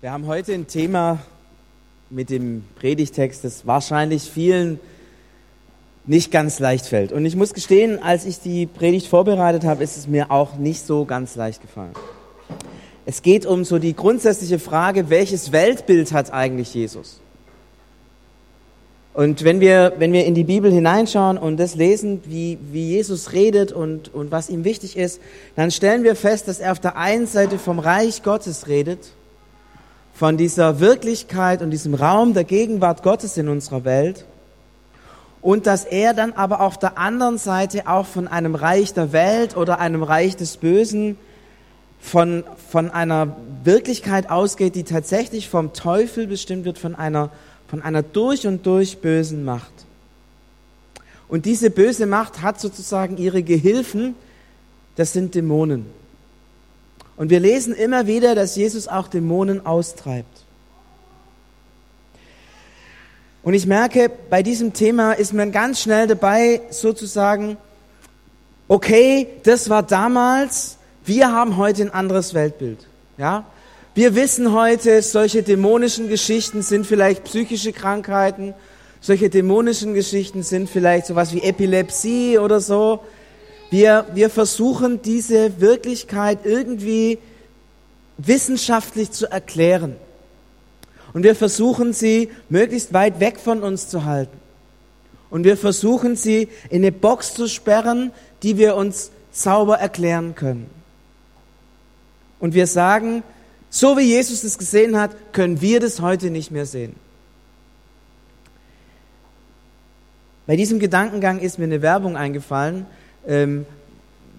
Wir haben heute ein Thema mit dem Predigtext, das wahrscheinlich vielen nicht ganz leicht fällt. Und ich muss gestehen, als ich die Predigt vorbereitet habe, ist es mir auch nicht so ganz leicht gefallen. Es geht um so die grundsätzliche Frage, welches Weltbild hat eigentlich Jesus? Und wenn wir, wenn wir in die Bibel hineinschauen und das lesen, wie, wie Jesus redet und, und was ihm wichtig ist, dann stellen wir fest, dass er auf der einen Seite vom Reich Gottes redet von dieser Wirklichkeit und diesem Raum der Gegenwart Gottes in unserer Welt und dass er dann aber auf der anderen Seite auch von einem Reich der Welt oder einem Reich des Bösen, von, von einer Wirklichkeit ausgeht, die tatsächlich vom Teufel bestimmt wird, von einer, von einer durch und durch bösen Macht. Und diese böse Macht hat sozusagen ihre Gehilfen, das sind Dämonen. Und wir lesen immer wieder, dass Jesus auch Dämonen austreibt. Und ich merke, bei diesem Thema ist man ganz schnell dabei, sozusagen, okay, das war damals, wir haben heute ein anderes Weltbild. Ja? Wir wissen heute, solche dämonischen Geschichten sind vielleicht psychische Krankheiten, solche dämonischen Geschichten sind vielleicht sowas wie Epilepsie oder so. Wir, wir versuchen diese Wirklichkeit irgendwie wissenschaftlich zu erklären. Und wir versuchen sie möglichst weit weg von uns zu halten. Und wir versuchen sie in eine Box zu sperren, die wir uns sauber erklären können. Und wir sagen, so wie Jesus es gesehen hat, können wir das heute nicht mehr sehen. Bei diesem Gedankengang ist mir eine Werbung eingefallen, ähm,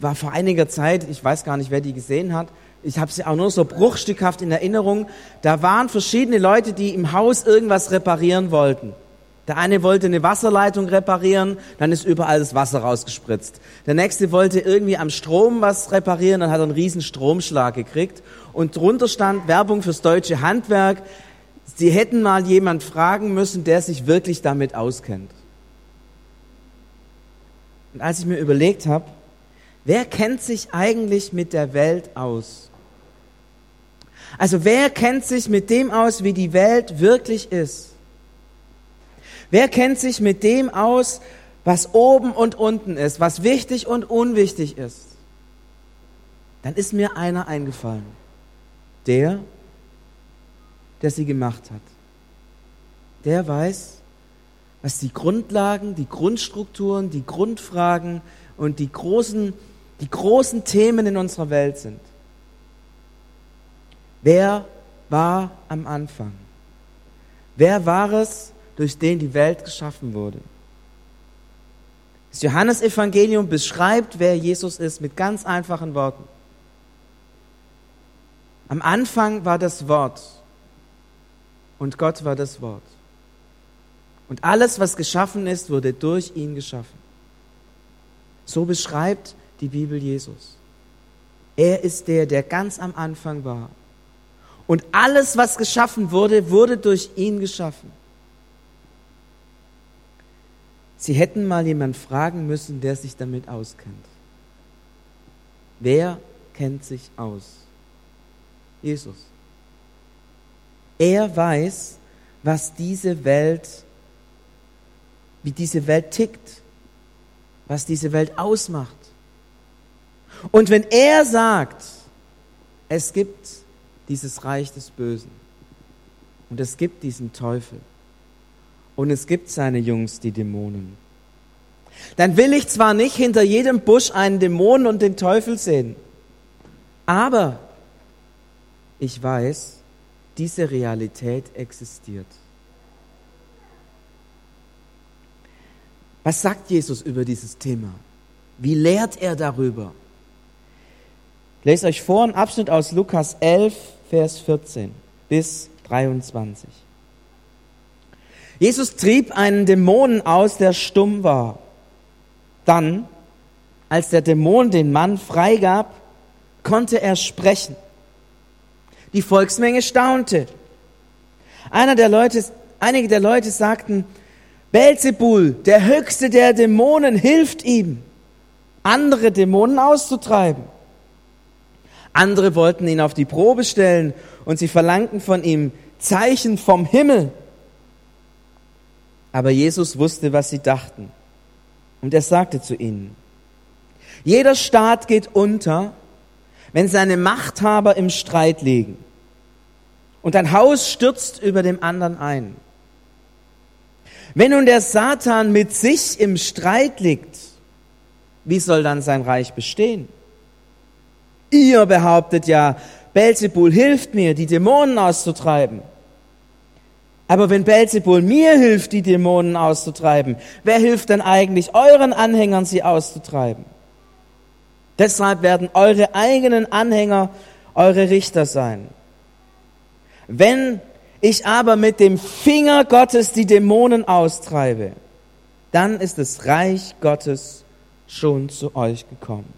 war vor einiger Zeit, ich weiß gar nicht, wer die gesehen hat, ich habe sie auch nur so bruchstückhaft in Erinnerung, da waren verschiedene Leute, die im Haus irgendwas reparieren wollten. Der eine wollte eine Wasserleitung reparieren, dann ist überall das Wasser rausgespritzt. Der nächste wollte irgendwie am Strom was reparieren, dann hat er einen riesen Stromschlag gekriegt. Und drunter stand Werbung fürs deutsche Handwerk. Sie hätten mal jemand fragen müssen, der sich wirklich damit auskennt. Und als ich mir überlegt habe, wer kennt sich eigentlich mit der Welt aus? Also wer kennt sich mit dem aus, wie die Welt wirklich ist? Wer kennt sich mit dem aus, was oben und unten ist, was wichtig und unwichtig ist? Dann ist mir einer eingefallen. Der, der sie gemacht hat. Der weiß, was die Grundlagen, die Grundstrukturen, die Grundfragen und die großen, die großen Themen in unserer Welt sind. Wer war am Anfang? Wer war es, durch den die Welt geschaffen wurde? Das Johannesevangelium beschreibt, wer Jesus ist, mit ganz einfachen Worten. Am Anfang war das Wort und Gott war das Wort. Und alles, was geschaffen ist, wurde durch ihn geschaffen. So beschreibt die Bibel Jesus. Er ist der, der ganz am Anfang war. Und alles, was geschaffen wurde, wurde durch ihn geschaffen. Sie hätten mal jemand fragen müssen, der sich damit auskennt. Wer kennt sich aus? Jesus. Er weiß, was diese Welt, wie diese Welt tickt, was diese Welt ausmacht. Und wenn er sagt, es gibt dieses Reich des Bösen. Und es gibt diesen Teufel. Und es gibt seine Jungs, die Dämonen. Dann will ich zwar nicht hinter jedem Busch einen Dämon und den Teufel sehen, aber ich weiß, diese Realität existiert. Was sagt Jesus über dieses Thema? Wie lehrt er darüber? Ich lese euch vor einen Abschnitt aus Lukas 11, Vers 14 bis 23. Jesus trieb einen Dämonen aus, der stumm war. Dann, als der Dämon den Mann freigab, konnte er sprechen. Die Volksmenge staunte. Einer der Leute, einige der Leute sagten, Belzebul, der höchste der Dämonen, hilft ihm, andere Dämonen auszutreiben. Andere wollten ihn auf die Probe stellen und sie verlangten von ihm Zeichen vom Himmel. Aber Jesus wusste, was sie dachten. Und er sagte zu ihnen, jeder Staat geht unter, wenn seine Machthaber im Streit liegen. Und ein Haus stürzt über dem anderen ein. Wenn nun der Satan mit sich im Streit liegt, wie soll dann sein Reich bestehen? Ihr behauptet ja, Belzebul hilft mir, die Dämonen auszutreiben. Aber wenn Belzebul mir hilft, die Dämonen auszutreiben, wer hilft denn eigentlich euren Anhängern, sie auszutreiben? Deshalb werden eure eigenen Anhänger eure Richter sein. Wenn ich aber mit dem Finger Gottes die Dämonen austreibe, dann ist das Reich Gottes schon zu euch gekommen.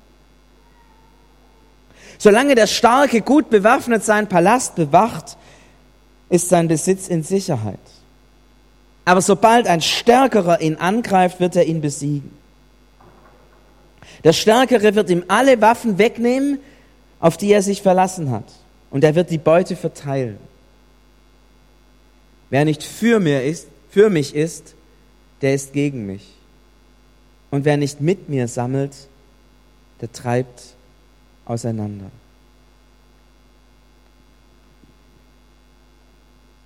Solange der Starke gut bewaffnet seinen Palast bewacht, ist sein Besitz in Sicherheit. Aber sobald ein Stärkerer ihn angreift, wird er ihn besiegen. Der Stärkere wird ihm alle Waffen wegnehmen, auf die er sich verlassen hat. Und er wird die Beute verteilen. Wer nicht für, mir ist, für mich ist, der ist gegen mich. Und wer nicht mit mir sammelt, der treibt auseinander.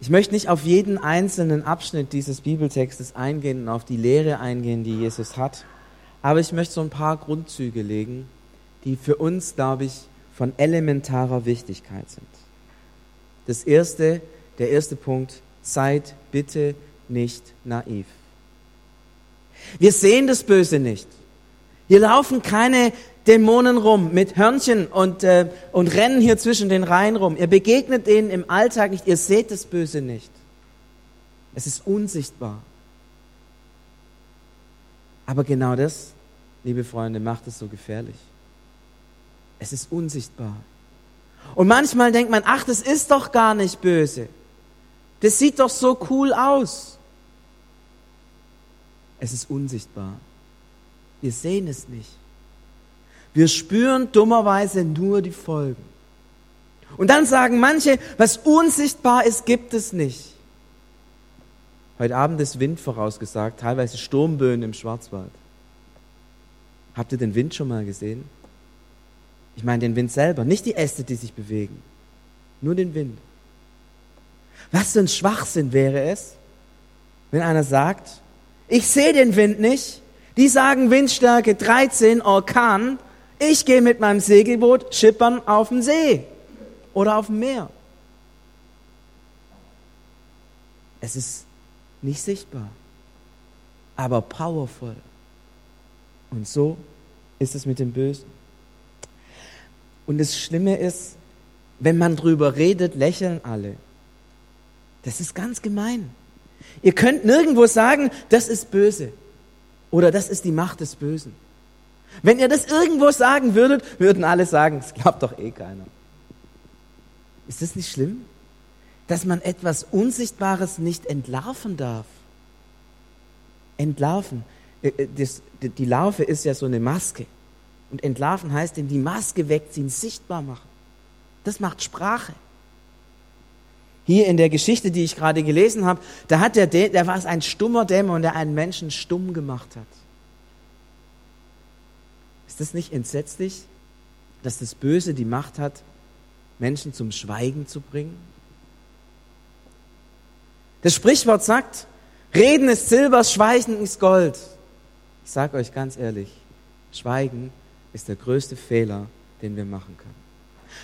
Ich möchte nicht auf jeden einzelnen Abschnitt dieses Bibeltextes eingehen und auf die Lehre eingehen, die Jesus hat, aber ich möchte so ein paar Grundzüge legen, die für uns, glaube ich, von elementarer Wichtigkeit sind. Das erste, der erste Punkt, seid bitte nicht naiv. Wir sehen das Böse nicht. Hier laufen keine Dämonen rum mit Hörnchen und, äh, und rennen hier zwischen den Reihen rum. Ihr begegnet denen im Alltag nicht, ihr seht das Böse nicht. Es ist unsichtbar. Aber genau das, liebe Freunde, macht es so gefährlich. Es ist unsichtbar. Und manchmal denkt man, ach, das ist doch gar nicht böse. Das sieht doch so cool aus. Es ist unsichtbar. Wir sehen es nicht. Wir spüren dummerweise nur die Folgen. Und dann sagen manche, was unsichtbar ist, gibt es nicht. Heute Abend ist Wind vorausgesagt, teilweise Sturmböen im Schwarzwald. Habt ihr den Wind schon mal gesehen? Ich meine den Wind selber, nicht die Äste, die sich bewegen, nur den Wind. Was für ein Schwachsinn wäre es, wenn einer sagt, ich sehe den Wind nicht, die sagen Windstärke 13, Orkan, ich gehe mit meinem Segelboot schippern auf dem See oder auf dem Meer. Es ist nicht sichtbar, aber powerful. Und so ist es mit dem Bösen. Und das Schlimme ist, wenn man drüber redet, lächeln alle. Das ist ganz gemein. Ihr könnt nirgendwo sagen, das ist böse oder das ist die Macht des Bösen. Wenn ihr das irgendwo sagen würdet, würden alle sagen, das glaubt doch eh keiner. Ist das nicht schlimm? Dass man etwas Unsichtbares nicht entlarven darf. Entlarven. Äh, äh, die Larve ist ja so eine Maske. Und entlarven heißt, in die Maske wegziehen, sichtbar machen. Das macht Sprache. Hier in der Geschichte, die ich gerade gelesen habe, da hat der, der war es ein stummer Dämon, der einen Menschen stumm gemacht hat. Ist das nicht entsetzlich, dass das Böse die Macht hat, Menschen zum Schweigen zu bringen? Das Sprichwort sagt, Reden ist Silber, Schweigen ist Gold. Ich sage euch ganz ehrlich, Schweigen ist der größte Fehler, den wir machen können.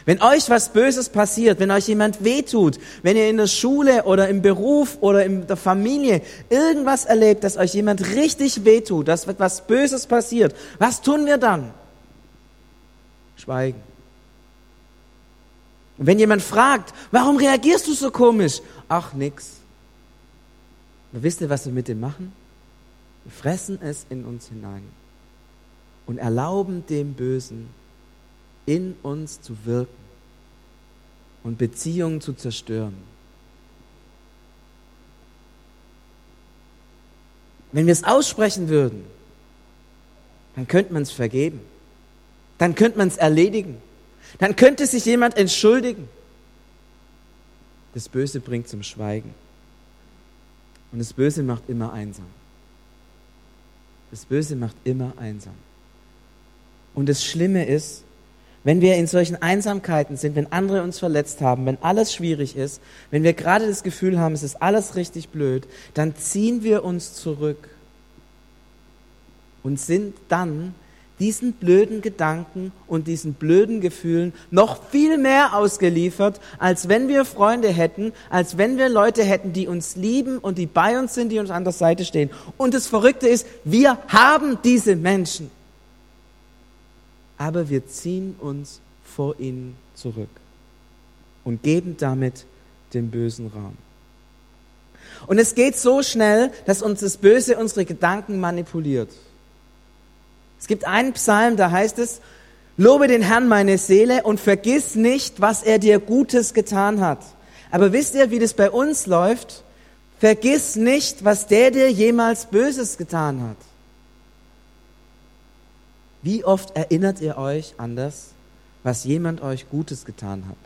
Wenn euch was Böses passiert, wenn euch jemand wehtut, wenn ihr in der Schule oder im Beruf oder in der Familie irgendwas erlebt, dass euch jemand richtig wehtut, dass etwas Böses passiert, was tun wir dann? Schweigen. Und wenn jemand fragt, warum reagierst du so komisch? Ach, nix. Aber wisst ihr, was wir mit dem machen? Wir fressen es in uns hinein und erlauben dem Bösen in uns zu wirken und Beziehungen zu zerstören. Wenn wir es aussprechen würden, dann könnte man es vergeben. Dann könnte man es erledigen. Dann könnte sich jemand entschuldigen. Das Böse bringt zum Schweigen. Und das Böse macht immer einsam. Das Böse macht immer einsam. Und das Schlimme ist, wenn wir in solchen Einsamkeiten sind, wenn andere uns verletzt haben, wenn alles schwierig ist, wenn wir gerade das Gefühl haben, es ist alles richtig blöd, dann ziehen wir uns zurück und sind dann diesen blöden Gedanken und diesen blöden Gefühlen noch viel mehr ausgeliefert, als wenn wir Freunde hätten, als wenn wir Leute hätten, die uns lieben und die bei uns sind, die uns an der Seite stehen. Und das Verrückte ist, wir haben diese Menschen aber wir ziehen uns vor ihnen zurück und geben damit den bösen Raum. Und es geht so schnell, dass uns das Böse unsere Gedanken manipuliert. Es gibt einen Psalm, da heißt es, Lobe den Herrn meine Seele und vergiss nicht, was er dir Gutes getan hat. Aber wisst ihr, wie das bei uns läuft? Vergiss nicht, was der dir jemals Böses getan hat. Wie oft erinnert ihr euch an das, was jemand euch Gutes getan hat?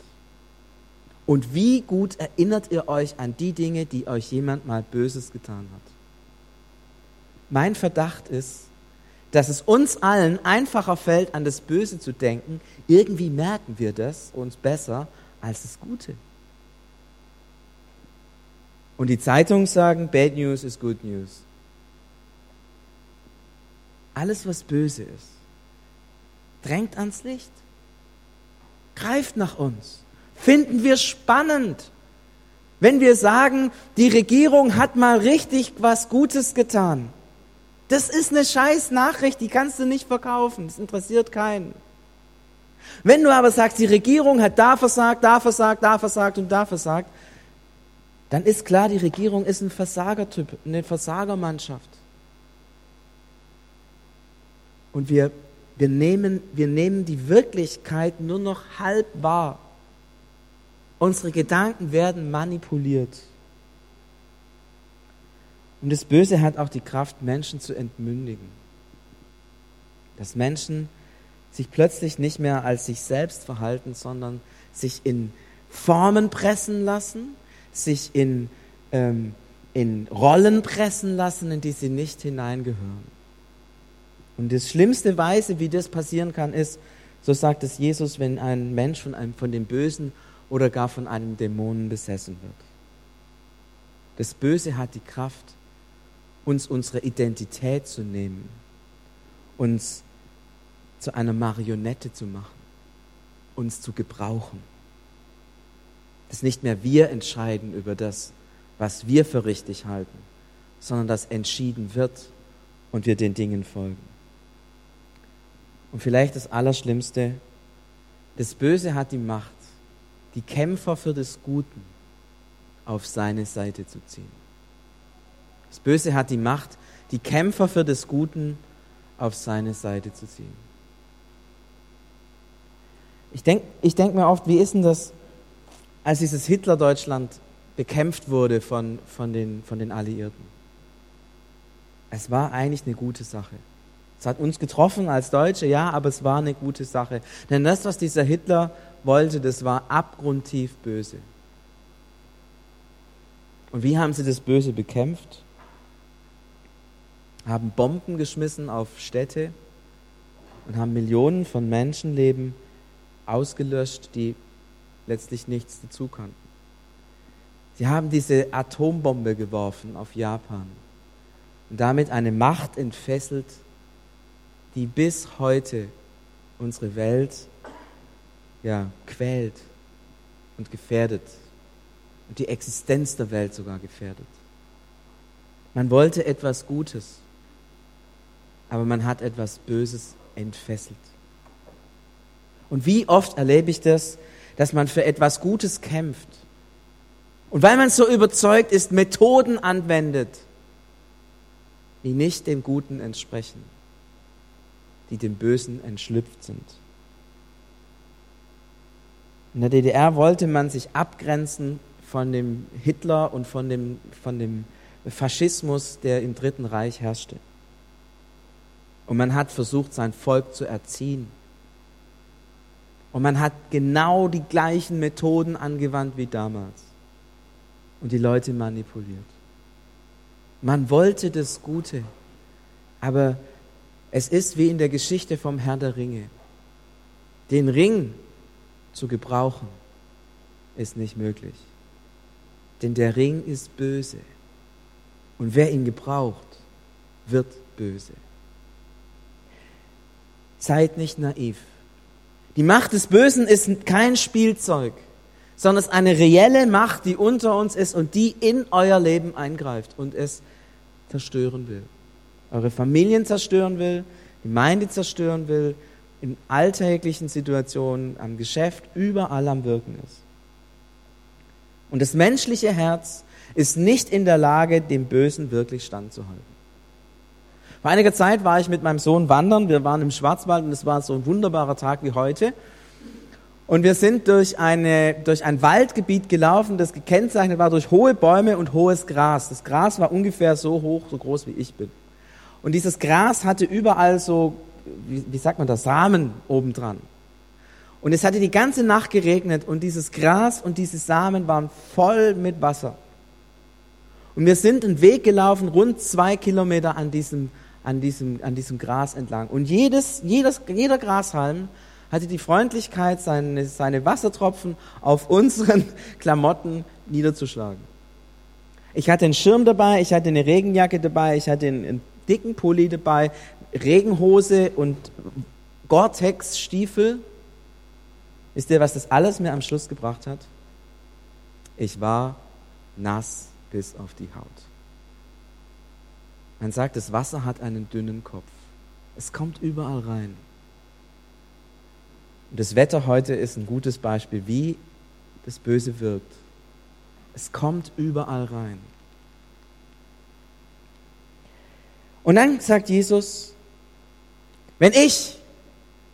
Und wie gut erinnert ihr euch an die Dinge, die euch jemand mal Böses getan hat? Mein Verdacht ist, dass es uns allen einfacher fällt, an das Böse zu denken. Irgendwie merken wir das uns besser als das Gute. Und die Zeitungen sagen, Bad News is Good News. Alles, was böse ist, drängt ans Licht, greift nach uns. Finden wir spannend, wenn wir sagen, die Regierung hat mal richtig was Gutes getan. Das ist eine scheiß Nachricht, die kannst du nicht verkaufen, das interessiert keinen. Wenn du aber sagst, die Regierung hat da versagt, da versagt, da versagt und da versagt, dann ist klar, die Regierung ist ein Versagertyp, eine Versagermannschaft. Und wir wir nehmen, wir nehmen die Wirklichkeit nur noch halb wahr. Unsere Gedanken werden manipuliert. Und das Böse hat auch die Kraft, Menschen zu entmündigen. Dass Menschen sich plötzlich nicht mehr als sich selbst verhalten, sondern sich in Formen pressen lassen, sich in, ähm, in Rollen pressen lassen, in die sie nicht hineingehören. Und das schlimmste Weise, wie das passieren kann, ist, so sagt es Jesus, wenn ein Mensch von, einem, von dem Bösen oder gar von einem Dämonen besessen wird. Das Böse hat die Kraft, uns unsere Identität zu nehmen, uns zu einer Marionette zu machen, uns zu gebrauchen. Dass nicht mehr wir entscheiden über das, was wir für richtig halten, sondern dass entschieden wird und wir den Dingen folgen. Und vielleicht das Allerschlimmste, das Böse hat die Macht, die Kämpfer für das Guten auf seine Seite zu ziehen. Das Böse hat die Macht, die Kämpfer für das Guten auf seine Seite zu ziehen. Ich denke ich denk mir oft, wie ist denn das, als dieses Hitler-Deutschland bekämpft wurde von, von, den, von den Alliierten? Es war eigentlich eine gute Sache. Es hat uns getroffen als Deutsche, ja, aber es war eine gute Sache. Denn das, was dieser Hitler wollte, das war abgrundtief böse. Und wie haben sie das Böse bekämpft? Haben Bomben geschmissen auf Städte und haben Millionen von Menschenleben ausgelöscht, die letztlich nichts dazu kannten. Sie haben diese Atombombe geworfen auf Japan und damit eine Macht entfesselt, die bis heute unsere Welt ja, quält und gefährdet und die Existenz der Welt sogar gefährdet. Man wollte etwas Gutes, aber man hat etwas Böses entfesselt. Und wie oft erlebe ich das, dass man für etwas Gutes kämpft und weil man so überzeugt ist, Methoden anwendet, die nicht dem Guten entsprechen die dem Bösen entschlüpft sind. In der DDR wollte man sich abgrenzen von dem Hitler und von dem, von dem Faschismus, der im Dritten Reich herrschte. Und man hat versucht, sein Volk zu erziehen. Und man hat genau die gleichen Methoden angewandt wie damals. Und die Leute manipuliert. Man wollte das Gute. Aber es ist wie in der Geschichte vom Herr der Ringe. Den Ring zu gebrauchen ist nicht möglich. Denn der Ring ist böse. Und wer ihn gebraucht, wird böse. Seid nicht naiv. Die Macht des Bösen ist kein Spielzeug, sondern es ist eine reelle Macht, die unter uns ist und die in euer Leben eingreift und es zerstören will. Eure Familien zerstören will, die Gemeinde zerstören will, in alltäglichen Situationen, am Geschäft, überall am Wirken ist. Und das menschliche Herz ist nicht in der Lage, dem Bösen wirklich standzuhalten. Vor einiger Zeit war ich mit meinem Sohn wandern. Wir waren im Schwarzwald und es war so ein wunderbarer Tag wie heute. Und wir sind durch, eine, durch ein Waldgebiet gelaufen, das gekennzeichnet war durch hohe Bäume und hohes Gras. Das Gras war ungefähr so hoch, so groß wie ich bin. Und dieses Gras hatte überall so, wie, wie sagt man das, Samen obendran. Und es hatte die ganze Nacht geregnet und dieses Gras und diese Samen waren voll mit Wasser. Und wir sind einen Weg gelaufen, rund zwei Kilometer an diesem an diesem, an diesem Gras entlang. Und jedes, jedes, jeder Grashalm hatte die Freundlichkeit, seine, seine Wassertropfen auf unseren Klamotten niederzuschlagen. Ich hatte einen Schirm dabei, ich hatte eine Regenjacke dabei, ich hatte einen, einen dicken Pulli dabei, Regenhose und Gore-Tex-Stiefel. Wisst ihr, was das alles mir am Schluss gebracht hat? Ich war nass bis auf die Haut. Man sagt, das Wasser hat einen dünnen Kopf. Es kommt überall rein. Und das Wetter heute ist ein gutes Beispiel, wie das Böse wirkt. Es kommt überall rein. Und dann sagt Jesus, wenn ich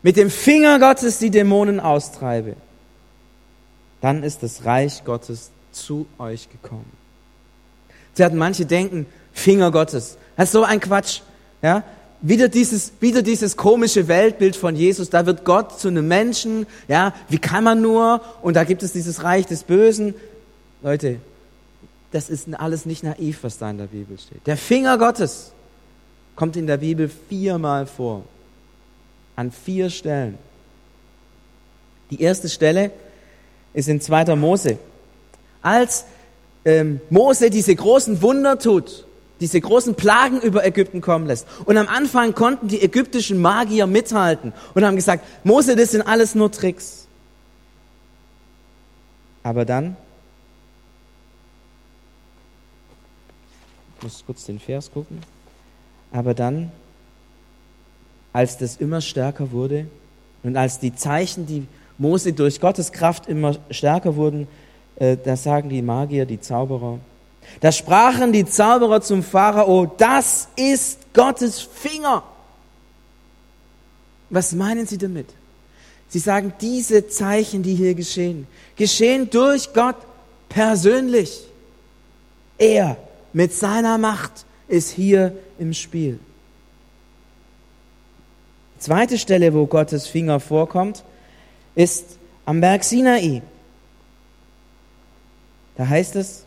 mit dem Finger Gottes die Dämonen austreibe, dann ist das Reich Gottes zu euch gekommen. Sie hatten manche denken, Finger Gottes. Das ist so ein Quatsch. Ja? Wieder dieses, wieder dieses komische Weltbild von Jesus. Da wird Gott zu einem Menschen. Ja, wie kann man nur? Und da gibt es dieses Reich des Bösen. Leute, das ist alles nicht naiv, was da in der Bibel steht. Der Finger Gottes kommt in der Bibel viermal vor. An vier Stellen. Die erste Stelle ist in 2. Mose. Als ähm, Mose diese großen Wunder tut, diese großen Plagen über Ägypten kommen lässt. Und am Anfang konnten die ägyptischen Magier mithalten und haben gesagt, Mose, das sind alles nur Tricks. Aber dann, ich muss kurz den Vers gucken, aber dann, als das immer stärker wurde und als die Zeichen, die Mose durch Gottes Kraft immer stärker wurden, äh, da sagen die Magier, die Zauberer, da sprachen die Zauberer zum Pharao, das ist Gottes Finger. Was meinen sie damit? Sie sagen, diese Zeichen, die hier geschehen, geschehen durch Gott persönlich. Er mit seiner Macht ist hier im Spiel. Zweite Stelle, wo Gottes Finger vorkommt, ist am Berg Sinai. Da heißt es,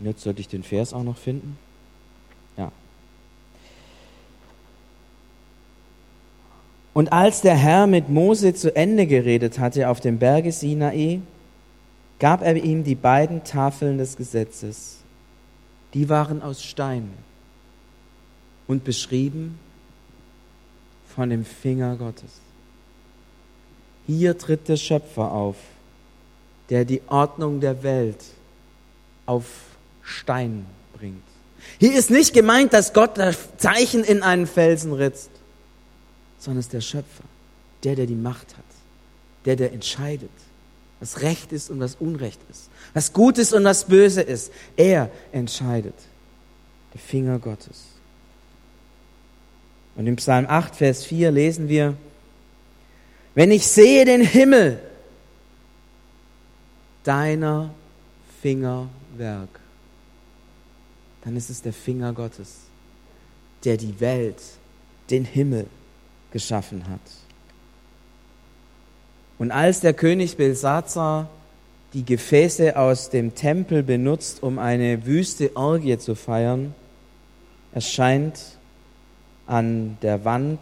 jetzt sollte ich den Vers auch noch finden. Und als der Herr mit Mose zu Ende geredet hatte auf dem Berge Sinai, gab er ihm die beiden Tafeln des Gesetzes. Die waren aus Stein und beschrieben von dem Finger Gottes. Hier tritt der Schöpfer auf, der die Ordnung der Welt auf Stein bringt. Hier ist nicht gemeint, dass Gott das Zeichen in einen Felsen ritzt, sondern es ist der Schöpfer, der, der die Macht hat, der, der entscheidet, was Recht ist und was Unrecht ist, was gut ist und was böse ist. Er entscheidet. Der Finger Gottes. Und im Psalm 8, Vers 4 lesen wir, wenn ich sehe den Himmel, deiner Fingerwerk dann ist es der Finger Gottes, der die Welt, den Himmel geschaffen hat. Und als der König Belsazar die Gefäße aus dem Tempel benutzt, um eine wüste Orgie zu feiern, erscheint an der Wand.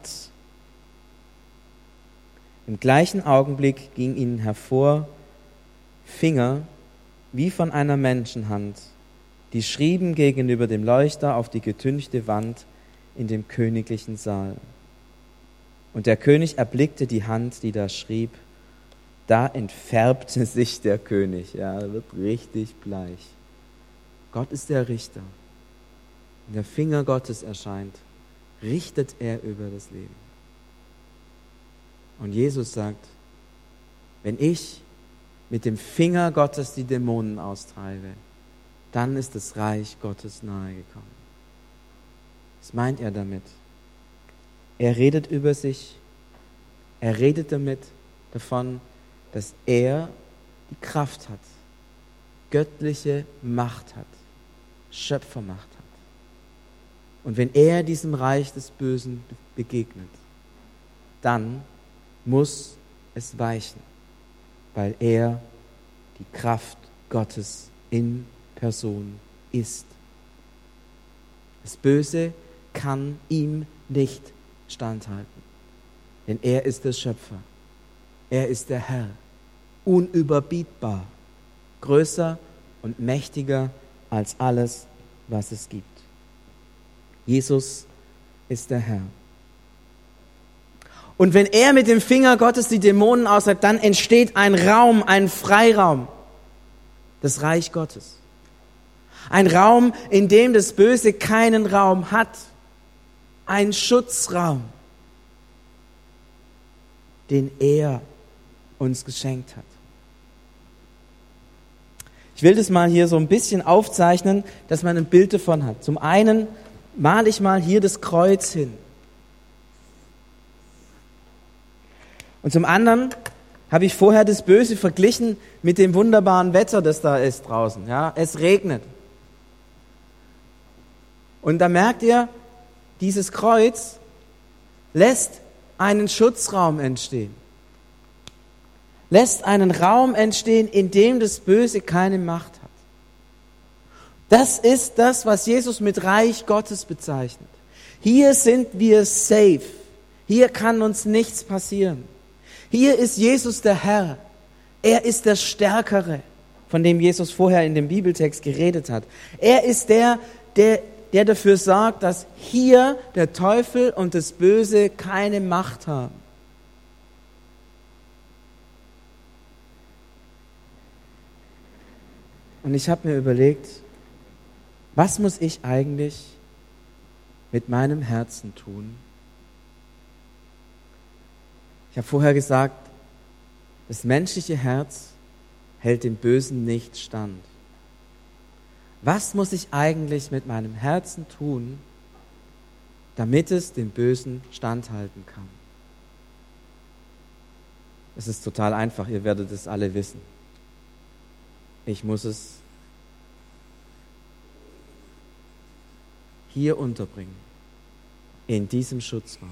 Im gleichen Augenblick ging ihnen hervor Finger wie von einer Menschenhand, die schrieben gegenüber dem Leuchter auf die getünchte Wand in dem königlichen Saal. Und der König erblickte die Hand, die da schrieb. Da entfärbte sich der König. Ja, er wird richtig bleich. Gott ist der Richter. Wenn der Finger Gottes erscheint, richtet er über das Leben. Und Jesus sagt, wenn ich mit dem Finger Gottes die Dämonen austreibe, dann ist das Reich Gottes nahegekommen. Was meint er damit? Er redet über sich, er redet damit davon, dass er die Kraft hat, göttliche Macht hat, Schöpfermacht hat. Und wenn er diesem Reich des Bösen begegnet, dann muss es weichen, weil er die Kraft Gottes in Person ist. Das Böse kann ihm nicht standhalten, denn er ist der Schöpfer, er ist der Herr, unüberbietbar, größer und mächtiger als alles, was es gibt. Jesus ist der Herr. Und wenn er mit dem Finger Gottes die Dämonen austreibt, dann entsteht ein Raum, ein Freiraum, das Reich Gottes. Ein Raum, in dem das Böse keinen Raum hat. Ein Schutzraum, den er uns geschenkt hat. Ich will das mal hier so ein bisschen aufzeichnen, dass man ein Bild davon hat. Zum einen male ich mal hier das Kreuz hin. Und zum anderen habe ich vorher das Böse verglichen mit dem wunderbaren Wetter, das da ist draußen. Ja, es regnet. Und da merkt ihr, dieses Kreuz lässt einen Schutzraum entstehen. Lässt einen Raum entstehen, in dem das Böse keine Macht hat. Das ist das, was Jesus mit Reich Gottes bezeichnet. Hier sind wir safe. Hier kann uns nichts passieren. Hier ist Jesus der Herr. Er ist der Stärkere, von dem Jesus vorher in dem Bibeltext geredet hat. Er ist der, der, der dafür sorgt, dass hier der Teufel und das Böse keine Macht haben. Und ich habe mir überlegt, was muss ich eigentlich mit meinem Herzen tun? Ich habe vorher gesagt, das menschliche Herz hält dem Bösen nicht stand. Was muss ich eigentlich mit meinem Herzen tun, damit es dem Bösen standhalten kann? Es ist total einfach, ihr werdet es alle wissen. Ich muss es hier unterbringen, in diesem Schutzraum.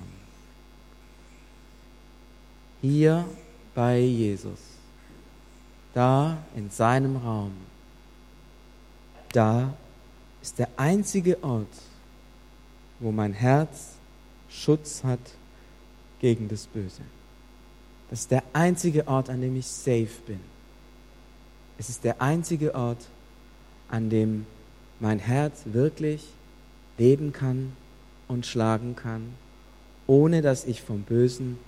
Hier bei Jesus, da in seinem Raum, da ist der einzige Ort, wo mein Herz Schutz hat gegen das Böse. Das ist der einzige Ort, an dem ich safe bin. Es ist der einzige Ort, an dem mein Herz wirklich leben kann und schlagen kann, ohne dass ich vom Bösen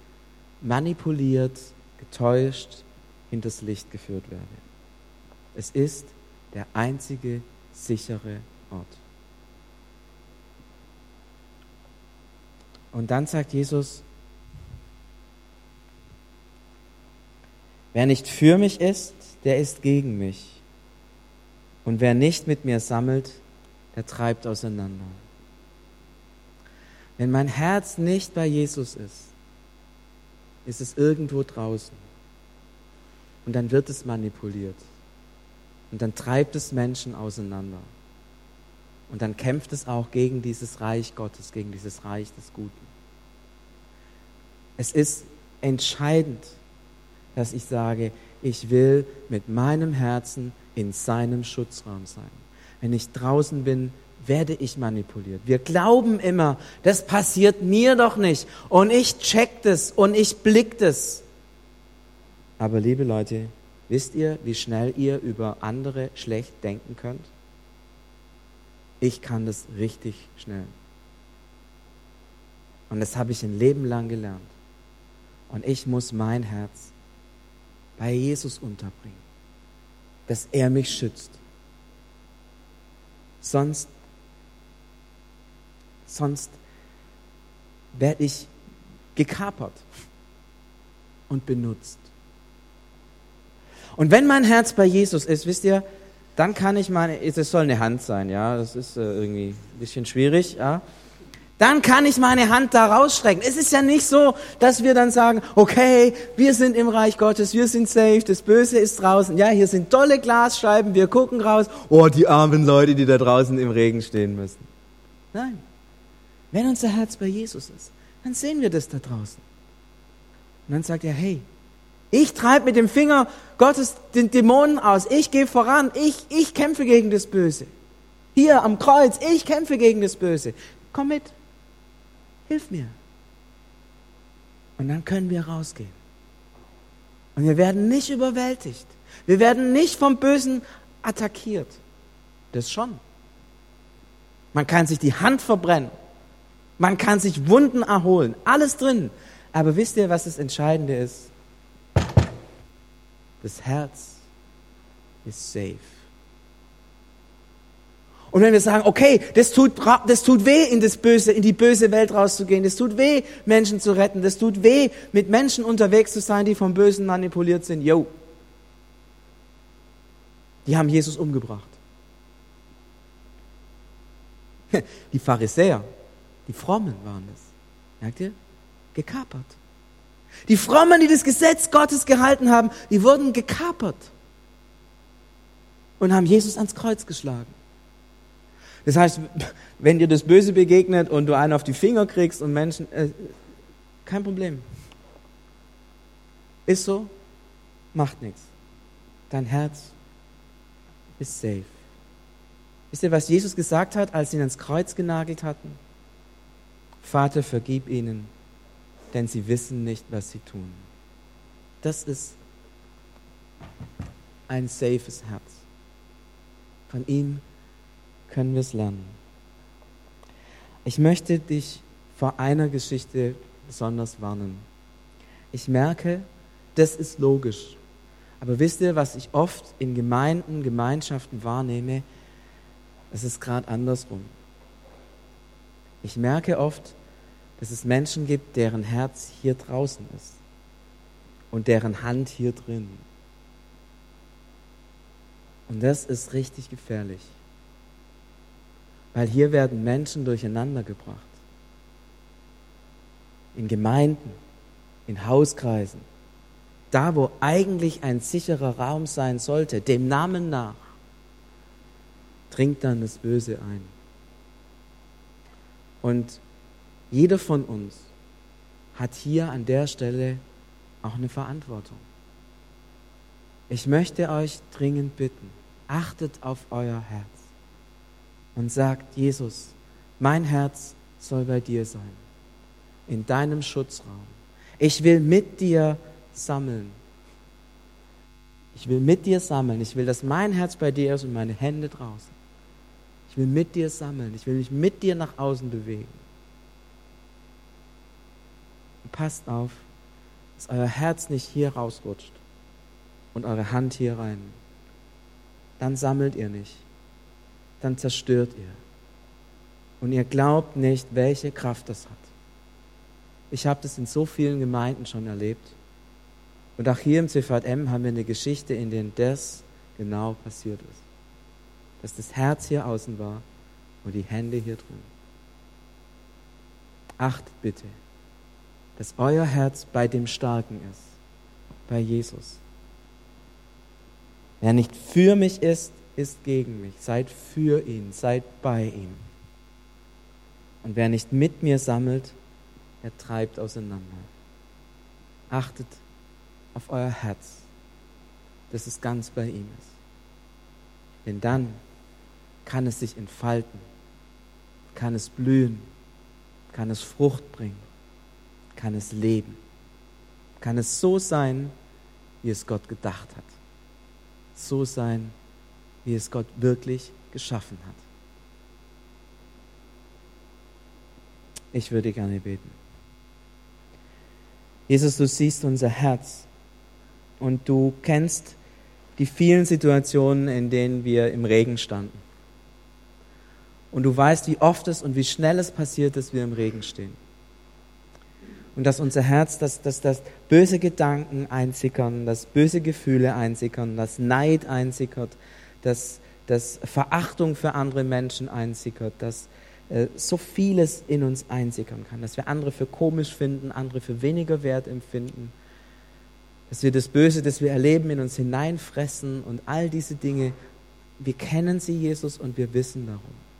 manipuliert, getäuscht hinters Licht geführt werde. Es ist der einzige sichere Ort. Und dann sagt Jesus, wer nicht für mich ist, der ist gegen mich. Und wer nicht mit mir sammelt, der treibt auseinander. Wenn mein Herz nicht bei Jesus ist, ist es irgendwo draußen. Und dann wird es manipuliert. Und dann treibt es Menschen auseinander. Und dann kämpft es auch gegen dieses Reich Gottes, gegen dieses Reich des Guten. Es ist entscheidend, dass ich sage, ich will mit meinem Herzen in seinem Schutzraum sein. Wenn ich draußen bin, werde ich manipuliert. Wir glauben immer, das passiert mir doch nicht. Und ich check das und ich blick das. Aber liebe Leute, wisst ihr, wie schnell ihr über andere schlecht denken könnt? Ich kann das richtig schnell. Und das habe ich ein Leben lang gelernt. Und ich muss mein Herz bei Jesus unterbringen, dass er mich schützt. Sonst, sonst werde ich gekapert und benutzt. Und wenn mein Herz bei Jesus ist, wisst ihr, dann kann ich meine, es soll eine Hand sein, ja, das ist äh, irgendwie ein bisschen schwierig, ja dann kann ich meine Hand da rausstrecken. Es ist ja nicht so, dass wir dann sagen, okay, wir sind im Reich Gottes, wir sind safe, das Böse ist draußen. Ja, hier sind tolle Glasscheiben, wir gucken raus. Oh, die armen Leute, die da draußen im Regen stehen müssen. Nein. Wenn unser Herz bei Jesus ist, dann sehen wir das da draußen. Und dann sagt er, hey, ich treibe mit dem Finger Gottes den Dämonen aus. Ich gehe voran. Ich, ich kämpfe gegen das Böse. Hier am Kreuz, ich kämpfe gegen das Böse. Komm mit. Hilf mir. Und dann können wir rausgehen. Und wir werden nicht überwältigt. Wir werden nicht vom Bösen attackiert. Das schon. Man kann sich die Hand verbrennen. Man kann sich Wunden erholen. Alles drin. Aber wisst ihr, was das Entscheidende ist? Das Herz ist safe. Und wenn wir sagen, okay, das tut, das tut weh, in das böse, in die böse Welt rauszugehen, das tut weh, Menschen zu retten, das tut weh, mit Menschen unterwegs zu sein, die vom Bösen manipuliert sind, yo. Die haben Jesus umgebracht. Die Pharisäer, die Frommen waren das. Merkt ihr? Gekapert. Die Frommen, die das Gesetz Gottes gehalten haben, die wurden gekapert und haben Jesus ans Kreuz geschlagen. Das heißt, wenn dir das Böse begegnet und du einen auf die Finger kriegst und Menschen, äh, kein Problem. Ist so, macht nichts. Dein Herz ist safe. Wisst ihr, was Jesus gesagt hat, als sie ihn ans Kreuz genagelt hatten? Vater, vergib ihnen, denn sie wissen nicht, was sie tun. Das ist ein safes Herz. Von ihm können wir es lernen. Ich möchte dich vor einer Geschichte besonders warnen. Ich merke, das ist logisch. Aber wisst ihr, was ich oft in Gemeinden, Gemeinschaften wahrnehme? Es ist gerade andersrum. Ich merke oft, dass es Menschen gibt, deren Herz hier draußen ist und deren Hand hier drin. Und das ist richtig gefährlich. Weil hier werden Menschen durcheinander gebracht. In Gemeinden, in Hauskreisen. Da, wo eigentlich ein sicherer Raum sein sollte, dem Namen nach, dringt dann das Böse ein. Und jeder von uns hat hier an der Stelle auch eine Verantwortung. Ich möchte euch dringend bitten, achtet auf euer Herz und sagt, Jesus, mein Herz soll bei dir sein, in deinem Schutzraum. Ich will mit dir sammeln. Ich will mit dir sammeln. Ich will, dass mein Herz bei dir ist und meine Hände draußen. Ich will mit dir sammeln. Ich will mich mit dir nach außen bewegen. Passt auf, dass euer Herz nicht hier rausrutscht und eure Hand hier rein. Dann sammelt ihr nicht dann zerstört ihr. Und ihr glaubt nicht, welche Kraft das hat. Ich habe das in so vielen Gemeinden schon erlebt. Und auch hier im CVM haben wir eine Geschichte, in der das genau passiert ist. Dass das Herz hier außen war und die Hände hier drin. Achtet bitte, dass euer Herz bei dem Starken ist, bei Jesus. Wer nicht für mich ist, ist gegen mich. Seid für ihn, seid bei ihm. Und wer nicht mit mir sammelt, er treibt auseinander. Achtet auf euer Herz, dass es ganz bei ihm ist. Denn dann kann es sich entfalten, kann es blühen, kann es Frucht bringen, kann es leben, kann es so sein, wie es Gott gedacht hat, so sein, wie es Gott wirklich geschaffen hat. Ich würde gerne beten. Jesus, du siehst unser Herz und du kennst die vielen Situationen, in denen wir im Regen standen. Und du weißt, wie oft es und wie schnell es passiert, dass wir im Regen stehen. Und dass unser Herz, dass, dass, dass böse Gedanken einsickern, dass böse Gefühle einsickern, dass Neid einsickert, dass, dass Verachtung für andere Menschen einsickert, dass äh, so vieles in uns einsickern kann, dass wir andere für komisch finden, andere für weniger wert empfinden, dass wir das Böse, das wir erleben, in uns hineinfressen und all diese Dinge, wir kennen sie, Jesus, und wir wissen darum.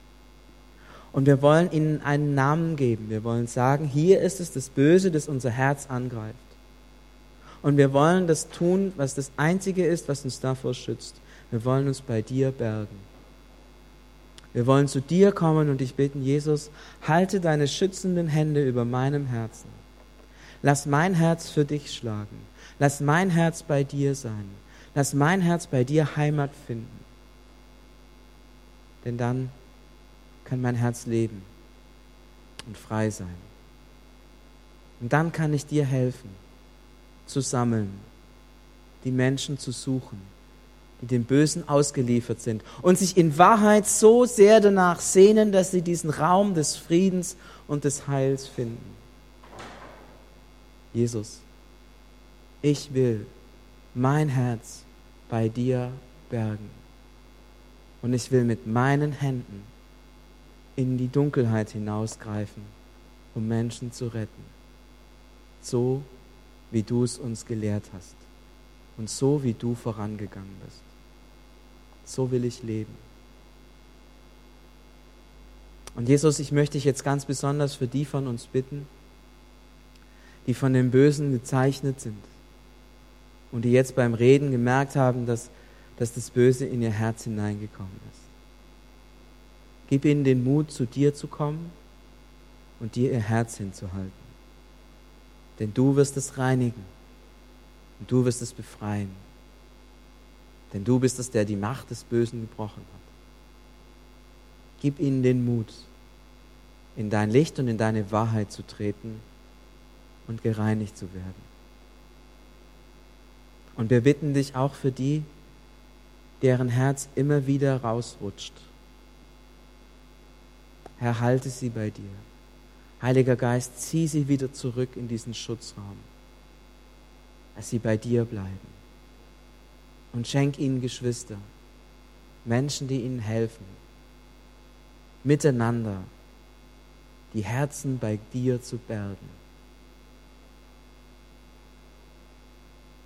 Und wir wollen ihnen einen Namen geben. Wir wollen sagen, hier ist es das Böse, das unser Herz angreift. Und wir wollen das tun, was das Einzige ist, was uns davor schützt. Wir wollen uns bei dir bergen. Wir wollen zu dir kommen und dich bitten, Jesus, halte deine schützenden Hände über meinem Herzen. Lass mein Herz für dich schlagen. Lass mein Herz bei dir sein. Lass mein Herz bei dir Heimat finden. Denn dann kann mein Herz leben und frei sein. Und dann kann ich dir helfen, zu sammeln, die Menschen zu suchen, die dem Bösen ausgeliefert sind und sich in Wahrheit so sehr danach sehnen, dass sie diesen Raum des Friedens und des Heils finden. Jesus, ich will mein Herz bei dir bergen und ich will mit meinen Händen in die Dunkelheit hinausgreifen, um Menschen zu retten, so wie du es uns gelehrt hast und so wie du vorangegangen bist so will ich leben. Und Jesus, ich möchte dich jetzt ganz besonders für die von uns bitten, die von dem Bösen gezeichnet sind und die jetzt beim Reden gemerkt haben, dass, dass das Böse in ihr Herz hineingekommen ist. Gib ihnen den Mut, zu dir zu kommen und dir ihr Herz hinzuhalten. Denn du wirst es reinigen und du wirst es befreien. Denn du bist es, der die Macht des Bösen gebrochen hat. Gib ihnen den Mut, in dein Licht und in deine Wahrheit zu treten und gereinigt zu werden. Und wir bitten dich auch für die, deren Herz immer wieder rausrutscht. Herr, halte sie bei dir. Heiliger Geist, zieh sie wieder zurück in diesen Schutzraum, dass sie bei dir bleiben und schenk ihnen Geschwister, Menschen, die ihnen helfen, miteinander die Herzen bei dir zu bergen.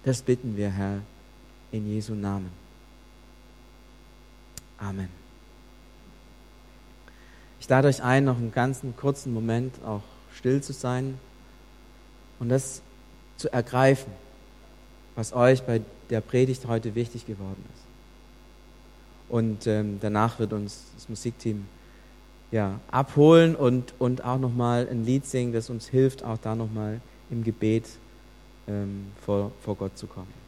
Das bitten wir, Herr, in Jesu Namen. Amen. Ich lade euch ein, noch einen ganzen kurzen Moment auch still zu sein und das zu ergreifen, was euch bei der Predigt heute wichtig geworden ist. Und ähm, danach wird uns das Musikteam ja, abholen und, und auch nochmal ein Lied singen, das uns hilft, auch da nochmal im Gebet ähm, vor, vor Gott zu kommen.